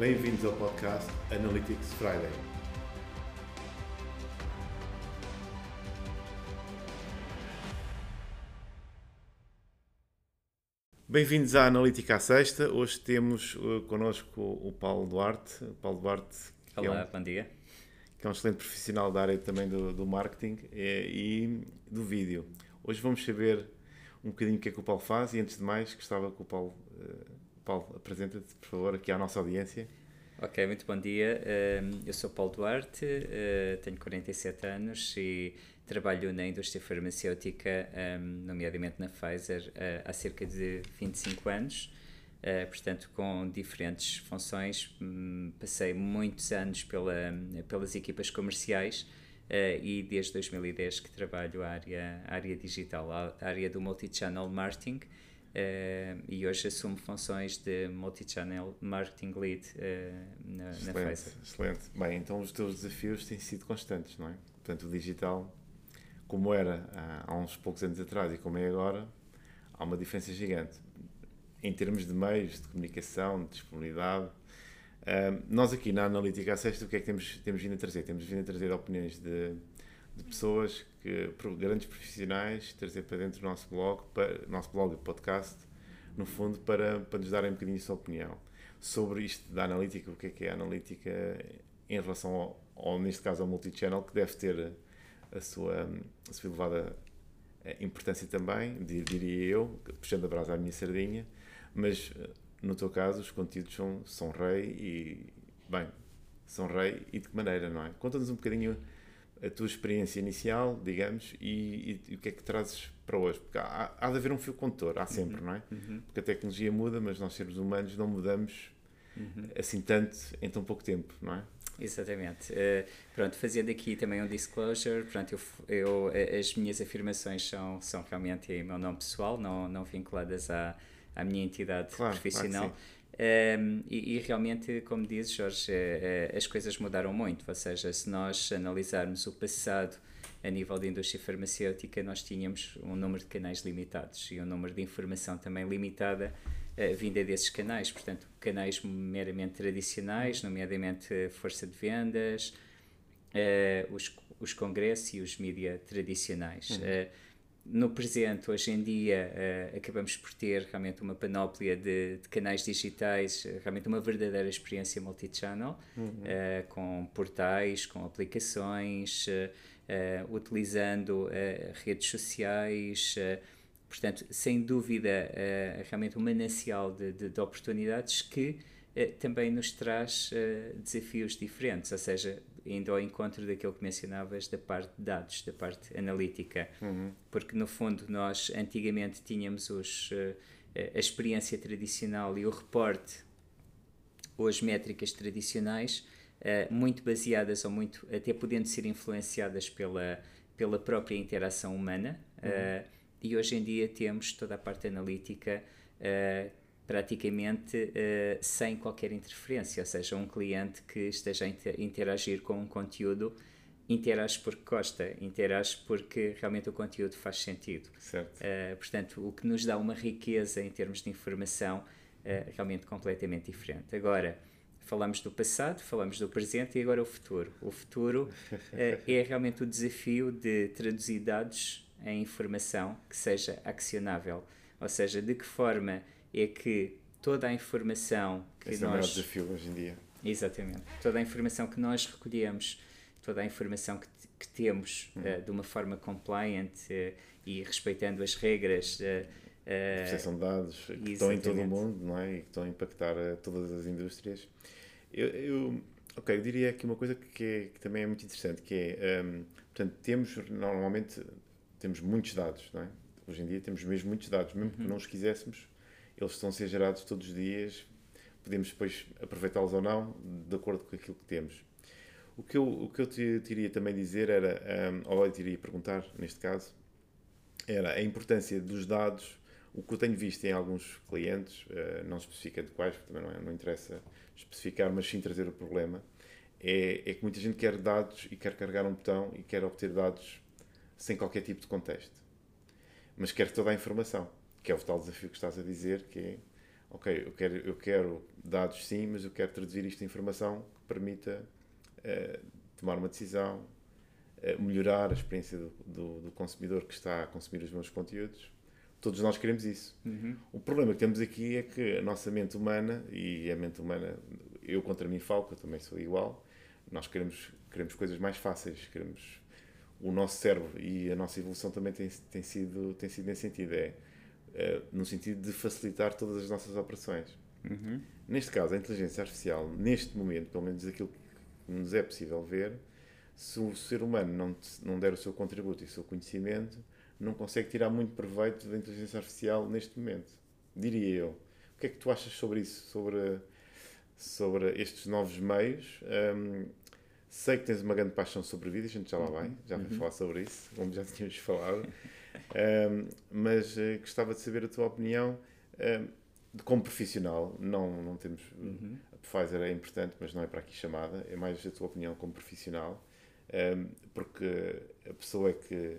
Bem-vindos ao podcast Analytics Friday. Bem-vindos à Analítica à Sexta. Hoje temos uh, connosco o Paulo Duarte. Paulo Duarte. Olá, é um, bom dia. Que é um excelente profissional da área também do, do marketing e, eh, e, do vídeo. Hoje vamos saber um bocadinho o que é que o Paulo faz e antes de mais gostava que o Paulo, uh, Paulo apresenta-te, por favor, aqui à nossa audiência. Ok, muito bom dia. Uh, eu sou Paulo Duarte, uh, tenho 47 anos e Trabalho na indústria farmacêutica, um, nomeadamente na Pfizer, uh, há cerca de 25 anos. Uh, portanto, com diferentes funções. Um, passei muitos anos pela, pelas equipas comerciais e desde 2010 que trabalho a área, área digital, a área do multi-channel marketing. Uh, e hoje assumo funções de multi-channel marketing lead na, excelente, na Pfizer. Excelente. Bem, então os teus desafios têm sido constantes, não é? Portanto, o digital como era há uns poucos anos atrás e como é agora, há uma diferença gigante. Em termos de meios, de comunicação, de disponibilidade. Uh, nós aqui na Analítica Sexta, o que é que temos, temos vindo a trazer? Temos vindo a trazer opiniões de, de pessoas, que, grandes profissionais, trazer para dentro do nosso blog, para, nosso blog e podcast, no fundo, para, para nos darem um bocadinho a sua opinião sobre isto da analítica, o que é que é a analítica em relação ao, ao neste caso, ao multichannel, que deve ter a sua, a sua elevada eh, importância também, diria eu, puxando a brasa à minha sardinha, mas eh, no teu caso os conteúdos são, são rei e, bem, são rei e de que maneira, não é? Conta-nos um bocadinho a tua experiência inicial, digamos, e, e, e, o que é que trazes para hoje? Porque há, há de haver um fio condutor, há sempre, uhum, não é? Uhum. Porque a tecnologia muda, mas nós seres humanos não mudamos uhum. assim tanto em tão pouco tempo, não é? Exatamente. Uh, pronto, fazendo aqui também um disclosure, pronto, eu, eu, eh, as minhas afirmações são, são realmente em meu nome pessoal, não, não vinculadas à, à minha entidade claro, profissional. Claro um, ehm, e, e, realmente, como dizes, Jorge, uh, as coisas mudaram muito. Ou seja, se nós analisarmos o passado a nível da indústria farmacêutica, nós tínhamos um número de canais limitados e um número de informação também limitada uh, vinda desses canais, portanto, canais meramente tradicionais, nomeadamente força de vendas, uh, os, os congressos e os mídias tradicionais. Uhum. Uh, no presente, hoje em dia, uh, acabamos por ter realmente uma panóplia de, de canais digitais, realmente uma verdadeira experiência multi-channel, uhum. uh, com portais, com aplicações, uh, utilizando redes sociais, Portanto, sem dúvida, realmente um manancial de, de, de oportunidades que também nos traz desafios diferentes, ou seja, indo ao encontro daquilo que mencionavas da parte de dados, da parte analítica, uhum. porque no fundo nós antigamente tínhamos os, a experiência tradicional e o reporte, ou as métricas tradicionais, muito baseadas ou muito, até podendo ser influenciadas pela, pela própria interação humana. Uhum e hoje em dia temos toda a parte analítica uh, praticamente uh, sem qualquer interferência, ou seja, um cliente que esteja a interagir com um conteúdo interage porque gosta, interage porque realmente o conteúdo faz sentido. Uh, portanto, o que nos dá uma riqueza em termos de informação realmente completamente diferente. Agora, falamos do passado, falamos do presente e agora o futuro. O futuro é realmente o desafio de traduzir dados a informação que seja accionável. Ou seja, de que forma é que toda a informação que Esse nós. É o desafio hoje em dia. Exatamente. Toda a informação que nós recolhemos, toda a informação que, que temos uhum. uh, de uma forma compliant uh, e respeitando as regras. Uh, uh, proteção de dados que exatamente. estão em todo o mundo não é? e que estão a impactar todas as indústrias. Eu, eu, ok, eu diria aqui uma coisa que, é, que também é muito interessante, que é, um, portanto, temos normalmente temos muitos dados, não é? Hoje em dia temos mesmo muitos dados, mesmo que uhum. não os quiséssemos, eles estão a ser gerados todos os dias, podemos depois aproveitá-los ou não, de acordo com aquilo que temos. O que eu, o que eu te, te iria também dizer era, um, ou eu te iria perguntar, neste caso, era a importância dos dados, o que eu tenho visto em alguns clientes, uh, não especificando quais, porque também não, é, não interessa especificar, mas sim trazer o problema, é, é que muita gente quer dados e quer carregar um botão e quer obter dados sem qualquer tipo de contexto. Mas quer toda a informação, que é o tal desafio que estás a dizer, que é ok, eu quero, eu quero dados sim, mas eu quero traduzir isto em informação que permita uh, tomar uma decisão, uh, melhorar a experiência do, do, do, consumidor que está a consumir os meus conteúdos. Todos nós queremos isso. Uhum. O problema que temos aqui é que a nossa mente humana, e a mente humana, eu contra mim falo, que eu também sou igual, nós queremos, queremos coisas mais fáceis, queremos o nosso cérebro e a nossa evolução também tem, tem, sido, tem sido nesse sentido. É, é no sentido de facilitar todas as nossas operações. Uhum. Neste caso, a inteligência artificial, neste momento, pelo menos aquilo que nos é possível ver, se o ser humano não, não der o seu contributo e o seu conhecimento, não consegue tirar muito proveito da inteligência artificial neste momento. Diria eu. O que é que tu achas sobre isso? Sobre, sobre estes novos meios? Um, sei que tens uma grande paixão sobre vida, a gente já lá vai, já vai uhum. falar sobre isso, como já tínhamos falado. Um, mas uh, gostava de saber a tua opinião um, de como profissional. Não, não temos. Uhum. A Pfizer é importante, mas não é para aqui chamada. É mais a tua opinião como profissional, um, porque a pessoa é que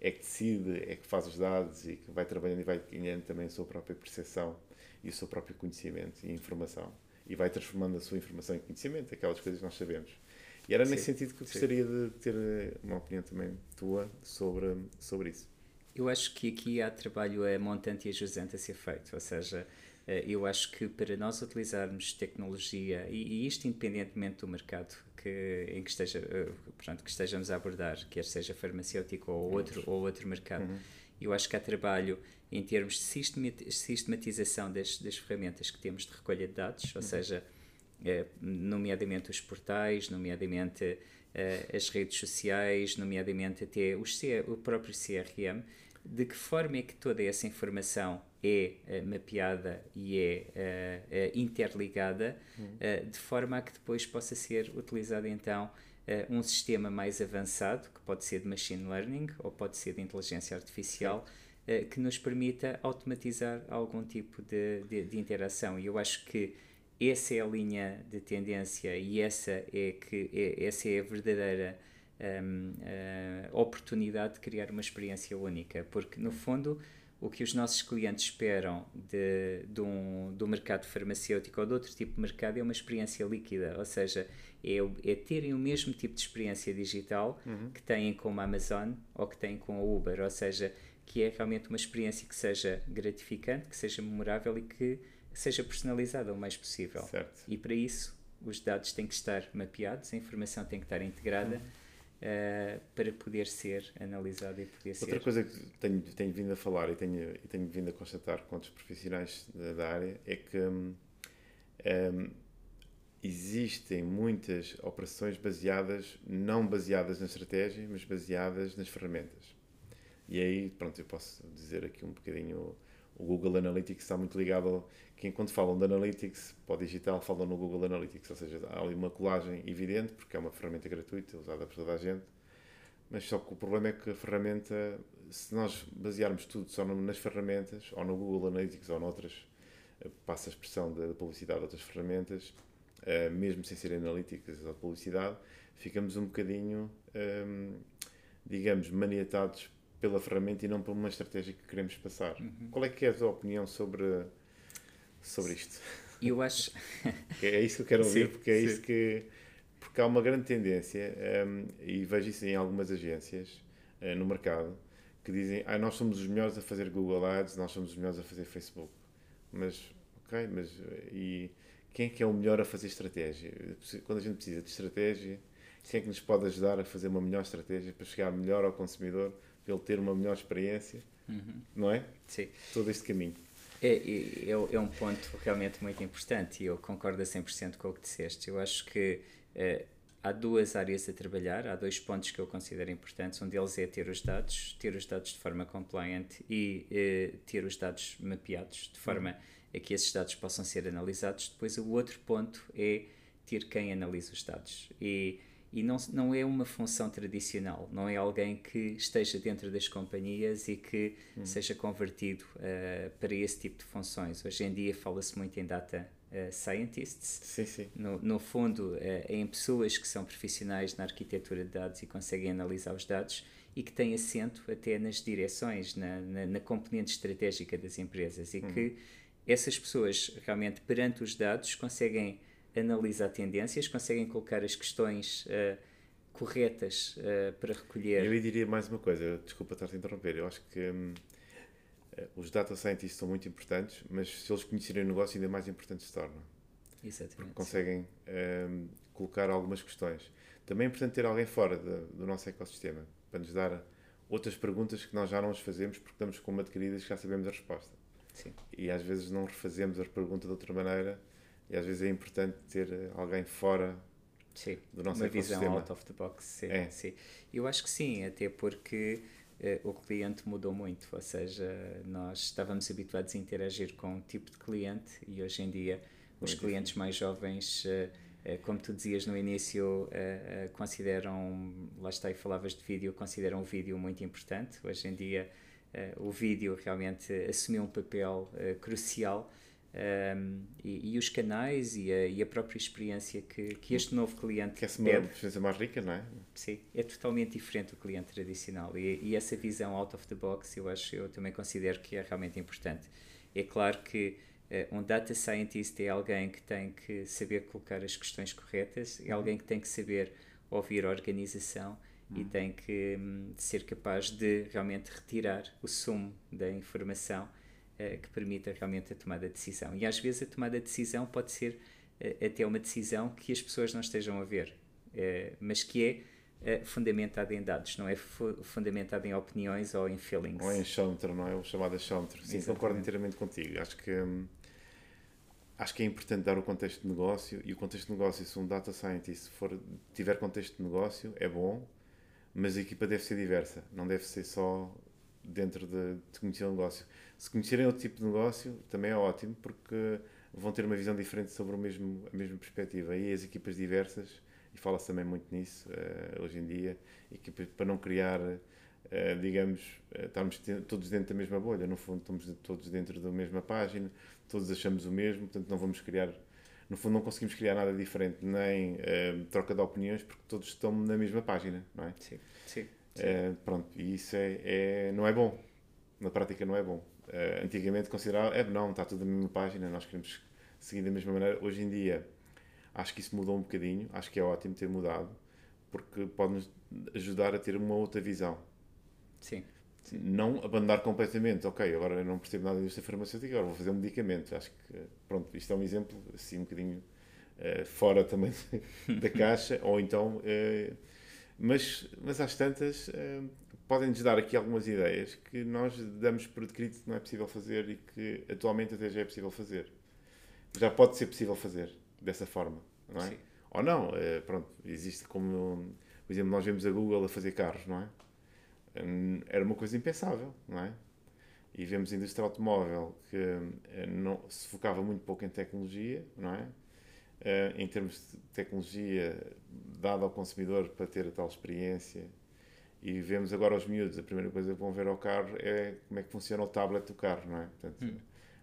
é que decide, é que faz os dados e que vai trabalhando e vai ganhando também a sua própria percepção e o seu próprio conhecimento e informação. E vai transformando a sua informação em conhecimento, aquelas coisas que nós sabemos. E era sim, nesse sentido que eu gostaria sim. de ter uma opinião também tua sobre, sobre isso. Eu acho que aqui há trabalho a montante e a jusante a ser feito, ou seja, eh, eu acho que para nós utilizarmos tecnologia, e, isto independentemente do mercado que, em que, esteja, eh, portanto, que estejamos a abordar, quer seja farmacêutico ou outro, ou outro mercado, uhum. eu acho que há trabalho em termos de sistematização das, das ferramentas que temos de recolha de dados, ou uhum. seja, eh, nomeadamente os portais, nomeadamente as redes sociais, nomeadamente até os o próprio CRM, de que forma é que toda essa informação é uh, mapeada e é interligada, uhum. de forma a que depois possa ser utilizado então um sistema mais avançado, que pode ser de machine learning ou pode ser de inteligência artificial, que nos permita automatizar algum tipo de, de, de, interação. E eu acho que essa é a linha de tendência e essa é, que, é, essa é a verdadeira um, oportunidade de criar uma experiência única, porque no fundo o que os nossos clientes esperam de, de, um, do mercado farmacêutico ou de outro tipo de mercado é uma experiência líquida, ou seja, é, é terem o mesmo tipo de experiência digital uhum. que têm com a Amazon ou que têm com a Uber, ou seja, que é realmente uma experiência que seja gratificante, que seja memorável e que seja personalizada o mais possível. Certo. E para isso, os dados têm que estar mapeados, a informação tem que estar integrada. Uhum uh, para poder ser analisado e poder Outra ser... coisa que tenho, tenho vindo a falar e tenho, e tenho vindo a constatar com outros profissionais da, da área é que um, um, existem muitas operações baseadas, não baseadas na estratégia, mas baseadas nas ferramentas. E aí, pronto, eu posso dizer aqui um bocadinho o Google Analytics está muito ligado ao, que quando falam de Analytics para o digital falam no Google Analytics, ou seja, há ali uma colagem evidente porque é uma ferramenta gratuita usada por toda a gente, mas só que o problema é que a ferramenta, se nós basearmos tudo só nas ferramentas, ou no Google Analytics ou noutras, eh, passa a expressão da publicidade de outras ferramentas, eh, mesmo sem serem analíticas ou publicidade, ficamos um bocadinho, ehm, digamos, maniatados pela ferramenta e não por uma estratégia que queremos passar. Uhum. Qual é que é a tua opinião sobre, sobre isto? Eu acho... é isso que eu quero ouvir, sim, porque é sim. isso que... Porque há uma grande tendência, um, e vejo isso em algumas agências uh, no mercado, que dizem, ah, nós somos os melhores a fazer Google Ads, nós somos os melhores a fazer Facebook. Mas, ok, mas e quem é que é o melhor a fazer estratégia? Quando a gente precisa de estratégia, quem é que nos pode ajudar a fazer uma melhor estratégia para chegar melhor ao consumidor ele ter uma melhor experiência, uhum. não é? Sim. Todo este caminho. É, é, é, um ponto realmente muito importante e eu concordo a 100% com o que disseste. Eu acho que é, há duas áreas a trabalhar, há dois pontos que eu considero importantes. Um deles é ter os dados, ter os dados de forma compliant e é, ter os dados mapeados, de forma a que esses dados possam ser analisados. Depois, o outro ponto é ter quem analisa os dados. E e não, não é uma função tradicional, não é alguém que esteja dentro das companhias e que hum. seja convertido uh, para esse tipo de funções. Hoje em dia fala-se muito em data uh, scientists, sim, sim. No, no fundo, uh, em pessoas que são profissionais na arquitetura de dados e conseguem analisar os dados e que têm assento até nas direções, na, na, na componente estratégica das empresas e hum. que essas pessoas realmente perante os dados conseguem analisar tendências, conseguem colocar as questões uh, corretas uh, para recolher. Eu diria mais uma coisa, desculpa estar a interromper, eu acho que hum, eh, os data scientists são muito importantes, mas se eles conhecerem o negócio, ainda mais importante se torna. Exatamente. Porque conseguem um, colocar algumas questões. Também é importante ter alguém fora de, do nosso ecossistema para nos dar outras perguntas que nós já não nos fazemos porque estamos com uma adquiridas que já sabemos a resposta. Sim. E às vezes não refazemos a pergunta de outra maneira e às vezes é importante ter alguém fora sim. do nosso uma ecossistema. visão out of the box. Sim, é. sim. Eu acho que sim, até porque uh, o cliente mudou muito, ou seja, nós estávamos habituados a interagir com um tipo de cliente e hoje em dia os muito clientes difícil. mais jovens, uh, uh, como tu dizias no início, consideram, lá está e falavas de vídeo, consideram o vídeo muito importante. Hoje em dia o vídeo realmente assumiu um papel crucial um, e, e, os canais e a, e a, própria experiência que, que este novo cliente que é uma experiência mais rica, não é? Sim, é totalmente diferente do cliente tradicional e, e, essa visão out of the box eu acho, eu também considero que é realmente importante. É claro que uh, um data scientist é alguém que tem que saber colocar as questões corretas, é alguém que tem que saber ouvir a organização e hum. tem que um, ser capaz de realmente retirar o sumo da informação uh, que permita realmente a tomada de decisão. E às vezes a tomada de decisão pode ser uh, até uma decisão que as pessoas não estejam a ver, uh, mas que é fundamentada em dados, não é fu fundamentada em opiniões ou em feelings. Ou em chômetro, não é? O chamado chômetro. Sim, Exatamente. concordo inteiramente contigo. Acho que. Hum, acho que é importante dar o contexto de negócio e o contexto de negócio, se um data scientist for, tiver contexto de negócio, é bom, mas a equipa deve ser diversa, não deve ser só dentro de, de conhecer o negócio. Se conhecerem outro tipo de negócio, também é ótimo, porque vão ter uma visão diferente sobre o mesmo, a mesma perspectiva. E as equipas diversas, e fala-se também muito nisso uh, hoje em dia, equipas para não criar, uh, digamos, uh, estarmos todos dentro da mesma bolha. No fundo, estamos todos dentro da mesma página, todos achamos o mesmo, portanto, não vamos criar. No fundo, não conseguimos criar nada diferente, nem troca de opiniões, porque todos estão na mesma página, não é? Sim, sim. Uh, pronto, e isso é, é, não é bom. Na prática não é bom. Uh, antigamente considerava, é não, está tudo na mesma página, nós queremos seguir da mesma maneira. Hoje em dia acho que isso mudou um bocadinho, acho que é ótimo ter mudado, porque pode-nos ajudar a ter uma outra visão. Sim. Não abandonar completamente, ok, agora eu não percebo nada disto farmacêutica, agora vou fazer um medicamento. Acho que, pronto, isto é um exemplo, assim, um bocadinho uh, fora também da caixa, ou então mas, mas às tantas, uh, podem-nos dar aqui algumas ideias que nós damos por adquirido que não é possível fazer e que atualmente até já é possível fazer. Já pode ser possível fazer dessa forma, não é? Sim. Ou não, uh, pronto, existe como, por exemplo, nós vemos a Google a fazer carros, não é? Um, era uma coisa impensável, não é? E vemos a indústria automóvel que não, se focava muito pouco em tecnologia, não é? Uh, em termos de tecnologia dada ao consumidor para ter a tal experiência. E vemos agora os miúdos, a primeira coisa que vão ver ao carro é como é que funciona o tablet do carro, não é? Portanto, hum.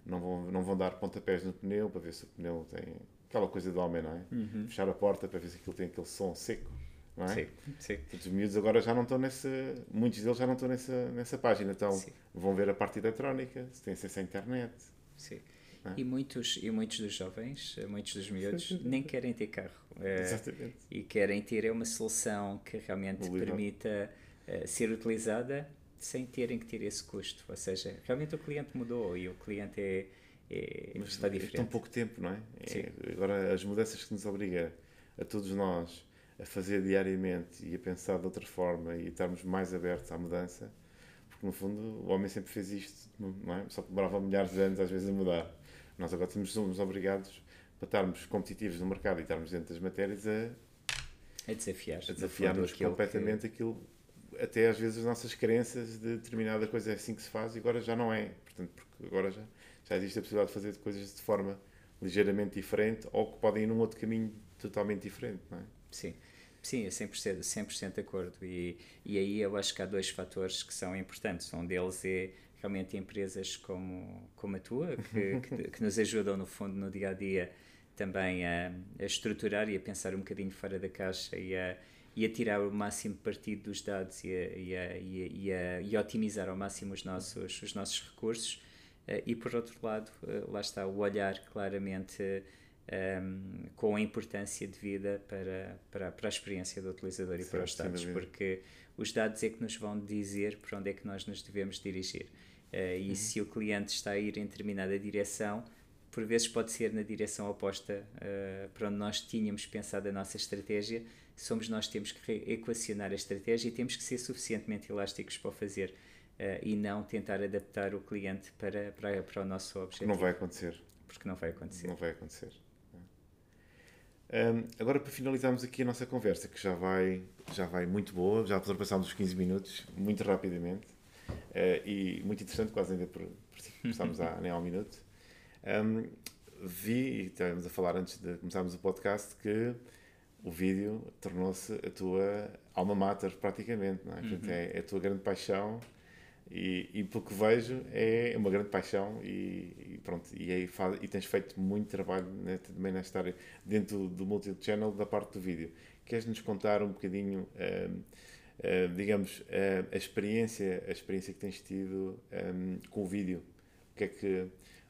não, vão, não vão dar pontapés no pneu para ver se o pneu tem aquela coisa do homem, não é? Uhum. Fechar a porta para ver se aquilo tem aquele som seco, não é? Sim, sim. os miúdos agora já não estão nessa, muitos deles já não estão nessa, nessa página, então sim. vão ver a parte eletrónica, se tem acesso à internet. Sim. É? E, muitos, e muitos dos jovens, muitos dos miúdos, nem querem ter carro. É, Exatamente. E querem ter uma solução que realmente permita uh, ser utilizada sem terem que ter esse custo. Ou seja, realmente o cliente mudou e o cliente é, é Mas está diferente. É tão pouco tempo, não é? é? Agora, as mudanças que nos obriga a todos nós a fazer diariamente e a pensar de outra forma e estarmos mais abertos à mudança, porque no fundo o homem sempre fez isto, não é? Só que demorava milhares de anos às vezes a mudar. Nós agora somos obrigados, para estarmos competitivos no mercado e estarmos dentro das matérias, a, a desafiar. A desafiar-nos completamente que... aquilo, até às vezes as nossas crenças de determinada coisa é assim que se faz e agora já não é. Portanto, porque agora já, já existe a possibilidade de fazer coisas de forma ligeiramente diferente ou que podem ir num outro caminho totalmente diferente, não é? Sim. Sim, 100%, 100 de acordo. E, e aí eu acho que há dois fatores que são importantes. Um deles é realmente empresas como, como a tua, que, que, que, nos ajudam, no fundo, no dia a dia também a, a, estruturar e a pensar um bocadinho fora da caixa e a, e a tirar o máximo partido dos dados e a, e a, e a, e a, e otimizar ao máximo os nossos, os nossos recursos. e por outro lado, lá está o olhar claramente um, com a importância de vida para, para, para a experiência do utilizador e para os dados, porque os dados é que nos vão dizer para onde é que nós nos devemos dirigir. Uh, e uhum. se o cliente está a ir em determinada direção, por vezes pode ser na direção oposta uh, para onde nós tínhamos pensado a nossa estratégia, somos nós que temos que equacionar a estratégia e temos que ser suficientemente elásticos para o fazer. Uh, e não tentar adaptar o cliente para, para, para o nosso objetivo. Não vai acontecer. Porque não vai acontecer. Não vai acontecer. Um, agora, para finalizarmos aqui a nossa conversa, que já vai, já vai muito boa, já ultrapassámos os 15 minutos, muito rapidamente, uh, e muito interessante, quase ainda por, por estamos a, nem ao minuto. Um, vi, e estávamos a falar antes de começarmos o podcast, que o vídeo tornou-se a tua alma mater, praticamente, não é? Uhum. Portanto, é, é a tua grande paixão e, e pelo que vejo é uma grande paixão e, e pronto e, aí faz, e tens feito muito trabalho né, também nesta área dentro do, do multi-channel da parte do vídeo queres nos contar um bocadinho uh, digamos a experiência a experiência que tens tido um, com o vídeo o que é que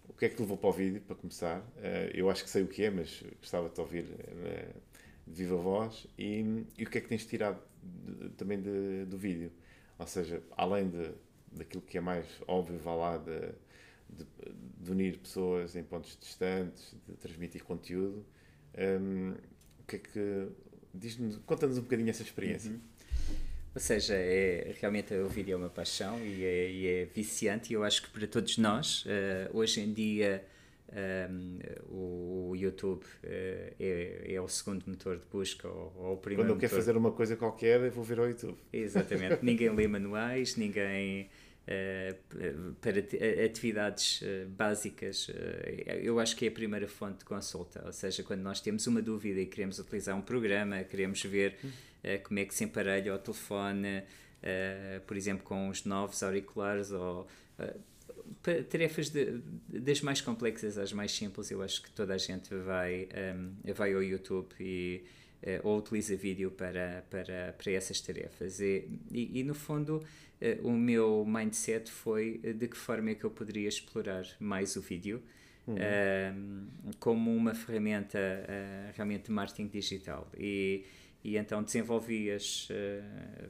o que é que te levou para o vídeo para começar eu acho que sei o que é mas gostava de te ouvir de viva voz e, e o que é que tens tirado de, também de, do vídeo ou seja além de daquilo que é mais óbvio, vá lá, de, de, unir pessoas em pontos distantes, de transmitir conteúdo. Um, o que é que. Conta-nos um bocadinho essa experiência. Uhum. Ou seja, é, realmente o vídeo é uma paixão e é, e é viciante, e eu acho que para todos nós, uh, hoje em dia, um, o YouTube uh, é, é o segundo motor de busca ou, ou o primeiro. Quando eu quero fazer uma coisa qualquer, eu vou ver ao YouTube. Exatamente. ninguém lê manuais, ninguém eh, para atividades uh, básicas, uh, eu acho que é a primeira fonte de consulta. Ou seja, quando nós temos uma dúvida e queremos utilizar um programa, queremos ver como é que se emparelha o telefone, por exemplo, com os novos auriculares ou tarefas de, das mais complexas às mais simples, eu acho que toda a gente vai, um, vai ao YouTube e ou utiliza vídeo para, para, para essas tarefas. E, e, e no fundo, uh, o meu mindset foi uh, de que forma é que eu poderia explorar mais o vídeo uhum. uh, como uma ferramenta realmente de marketing digital. E, e então desenvolvi as,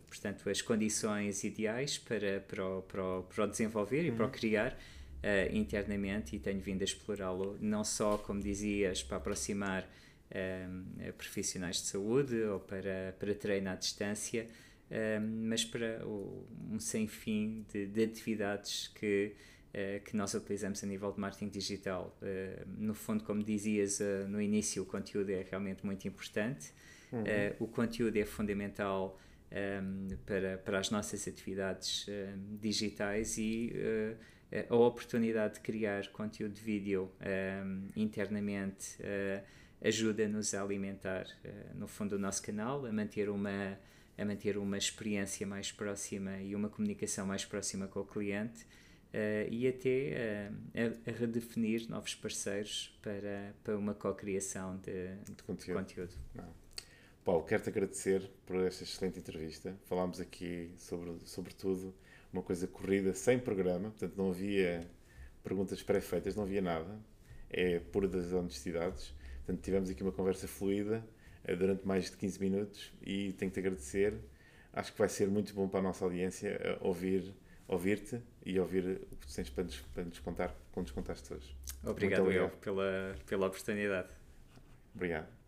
portanto, as condições ideais para, para, o, para, o, para o desenvolver uhum. e para o uhum. criar. Uh, internamente e tenho vindo a explorá-lo não só, como dizias, para aproximar uh, profissionais de saúde ou para, para treino à distância, mas para um sem fim de, de atividades que, que nós utilizamos a nível de marketing digital. No fundo, como dizias no início, o conteúdo é realmente muito importante. Uhum. o conteúdo é fundamental um, para, para as nossas atividades digitais e a oportunidade de criar conteúdo de vídeo um, internamente ajuda-nos a alimentar, no fundo, o nosso canal, a manter uma a manter uma experiência mais próxima e uma comunicação mais próxima com o cliente uh, e até uh, a, a, redefinir novos parceiros para, para uma co-criação de, de, conteúdo. conteúdo. Paulo, quero-te agradecer por esta excelente entrevista. Falámos aqui sobre, sobre tudo, uma coisa corrida, sem programa, portanto não havia perguntas pré-feitas, não havia nada. É pura das honestidades. Portanto, tivemos aqui uma conversa fluida eh, durante mais de 15 minutos e tenho-te agradecer. Acho que vai ser muito bom para a nossa audiência eh, ouvir ouvir-te e ouvir o que tu tens para nos, para nos contar, como nos contaste hoje. Obrigado, obrigado. Eu, pela, pela oportunidade. Obrigado.